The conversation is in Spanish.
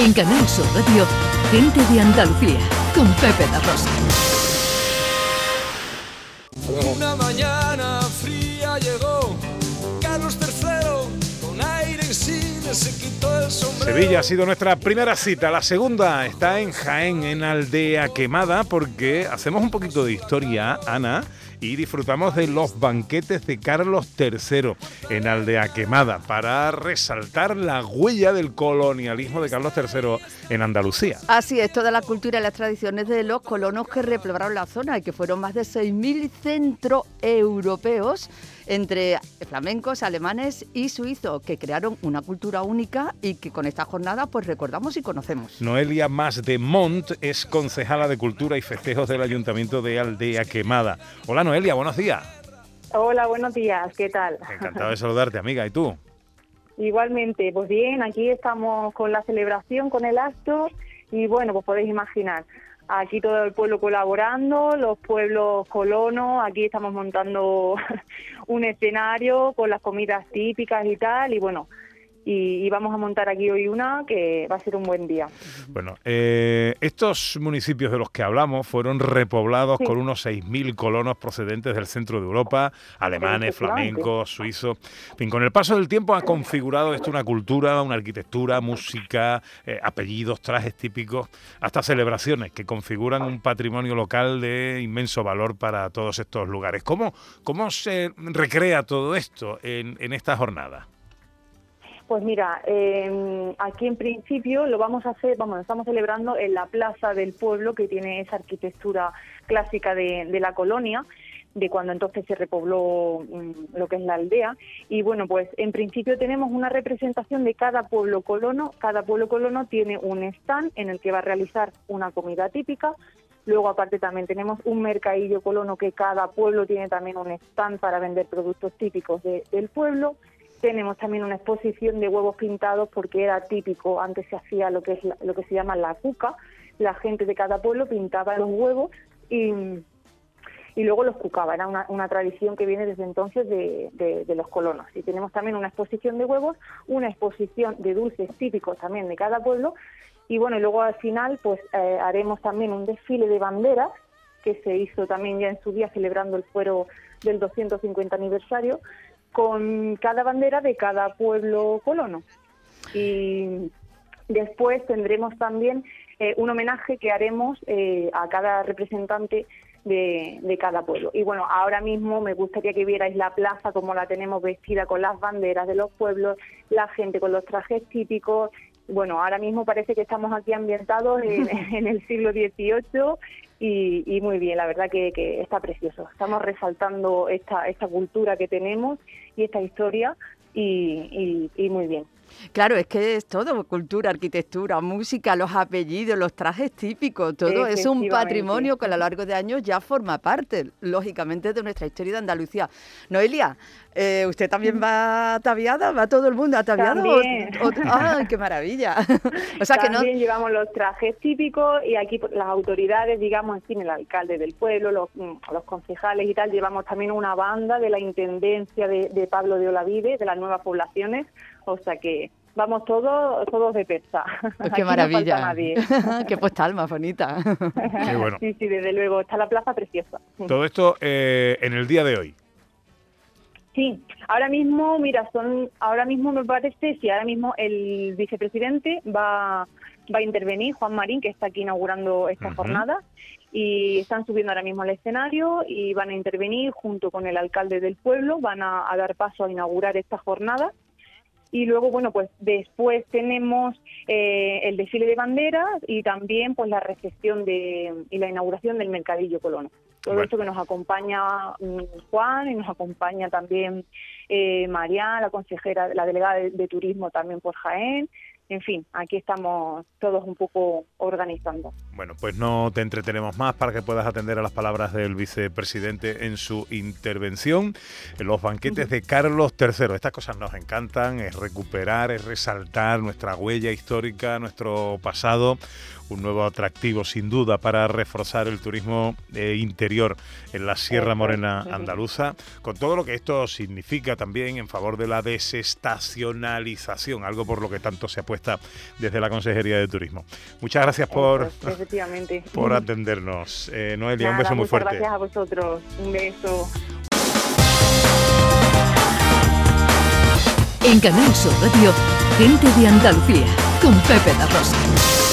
En Canal Sur Radio, Gente de Andalucía, con Pepe La Rosa. Una mañana Sevilla ha sido nuestra primera cita. La segunda está en Jaén, en Aldea Quemada, porque hacemos un poquito de historia, Ana, y disfrutamos de los banquetes de Carlos III en Aldea Quemada para resaltar la huella del colonialismo de Carlos III en Andalucía. Así es, toda la cultura y las tradiciones de los colonos que repoblaron la zona y que fueron más de 6.000 centroeuropeos entre flamencos, alemanes y suizos, que crearon una cultura única y que con esta jornada pues recordamos y conocemos. Noelia Mas de Mont es concejala de Cultura y Festejos del Ayuntamiento de Aldea Quemada. Hola Noelia, buenos días. Hola, buenos días, ¿qué tal? Encantado de saludarte, amiga. ¿Y tú? Igualmente, pues bien, aquí estamos con la celebración, con el acto y bueno, pues podéis imaginar, aquí todo el pueblo colaborando, los pueblos colonos, aquí estamos montando un escenario con las comidas típicas y tal, y bueno, y, vamos a montar aquí hoy una que va a ser un buen día. Bueno, eh, estos municipios de los que hablamos fueron repoblados con unos 6.000 colonos procedentes del centro de Europa, alemanes, flamencos, suizos. En fin, con el paso del tiempo ha configurado esto una cultura, una arquitectura, música, eh, apellidos, trajes típicos, hasta celebraciones que configuran un patrimonio local de inmenso valor para todos estos lugares. ¿Cómo, cómo se recrea todo esto en, en esta jornada? Pues mira, em, aquí en principio lo vamos a hacer, vamos, estamos celebrando en la plaza del pueblo que tiene esa arquitectura clásica de, la colonia de cuando entonces se repobló mm, lo que es la aldea. Y bueno, pues en principio tenemos una representación de cada pueblo colono. Cada pueblo colono tiene un stand en el que va a realizar una comida típica. Luego, aparte, también tenemos un mercadillo colono que cada pueblo tiene también un stand para vender productos típicos del pueblo. Tenemos también una exposición de huevos pintados porque era típico, antes se hacía lo que es lo que se llama la cuca, la gente de cada pueblo pintaba los huevos y, y luego los cucaba, era una, una tradición que viene desde entonces de, de, los colonos. Y tenemos también una exposición de huevos, una exposición de dulces típicos también de cada pueblo. Y bueno, y luego al final pues eh, haremos también un desfile de banderas que se hizo también ya en su día celebrando el fuero del 250 aniversario con cada bandera de cada pueblo colono. Y después tendremos también eh, un homenaje que haremos eh, a cada representante de, de, cada pueblo. Y bueno, ahora mismo me gustaría que vierais la plaza como la tenemos vestida con las banderas de los pueblos, la gente con los trajes típicos. Bueno, ahora mismo parece que estamos aquí ambientados en, en el siglo XVIII y, muy bien, la verdad que, está precioso. Estamos resaltando esta, esta cultura que tenemos y esta historia y, y muy bien. Claro, es que es todo, cultura, arquitectura, música, los apellidos, los trajes típicos, todo es un patrimonio que a lo largo de años ya forma parte, lógicamente, de nuestra historia de Andalucía. Noelia, eh, ¿usted también va ataviada? ¿Va todo el mundo ataviado? También. ¡Ay, qué maravilla! o sea también que no... llevamos los trajes típicos y aquí las autoridades, digamos, en fin, el alcalde del pueblo, los, mm, los concejales y tal, llevamos también una banda de la Intendencia de, de Pablo de Olavide, de las nuevas poblaciones, o sea que vamos todos todos de pesa. Pues qué maravilla. qué postal más bonita. Sí, sí, desde luego. Está la plaza preciosa. Todo esto eh, en el día de hoy. Sí, ahora mismo, mira, son, ahora mismo me parece, sí, ahora mismo el vicepresidente va, va a intervenir, Juan Marín, que está aquí inaugurando esta jornada, y están subiendo ahora mismo al escenario y van a intervenir junto con el alcalde del pueblo, van a dar paso a inaugurar esta jornada y luego bueno pues después tenemos eh, el desfile de banderas y también pues la recepción de y la inauguración del mercadillo colono todo esto que nos acompaña mm, Juan y nos acompaña también eh, María la consejera la delegada de turismo también por Jaén en fin, aquí estamos todos un poco organizando. Bueno, pues no te entretenemos más para que puedas atender a las palabras del vicepresidente en su intervención. En los banquetes de Carlos III. Estas cosas nos encantan, es recuperar, es resaltar nuestra huella histórica, nuestro pasado un nuevo atractivo sin duda para reforzar el turismo eh, interior en la Sierra Morena andaluza, con todo lo que esto significa también en favor de la desestacionalización, algo por lo que tanto se apuesta desde la Consejería de Turismo. Muchas gracias por, por atendernos. Eh, Noelia, un beso muy fuerte. Gracias a vosotros. Un beso. En Canal Sur Radio, gente de Andalucía, con Pepe La Rosa.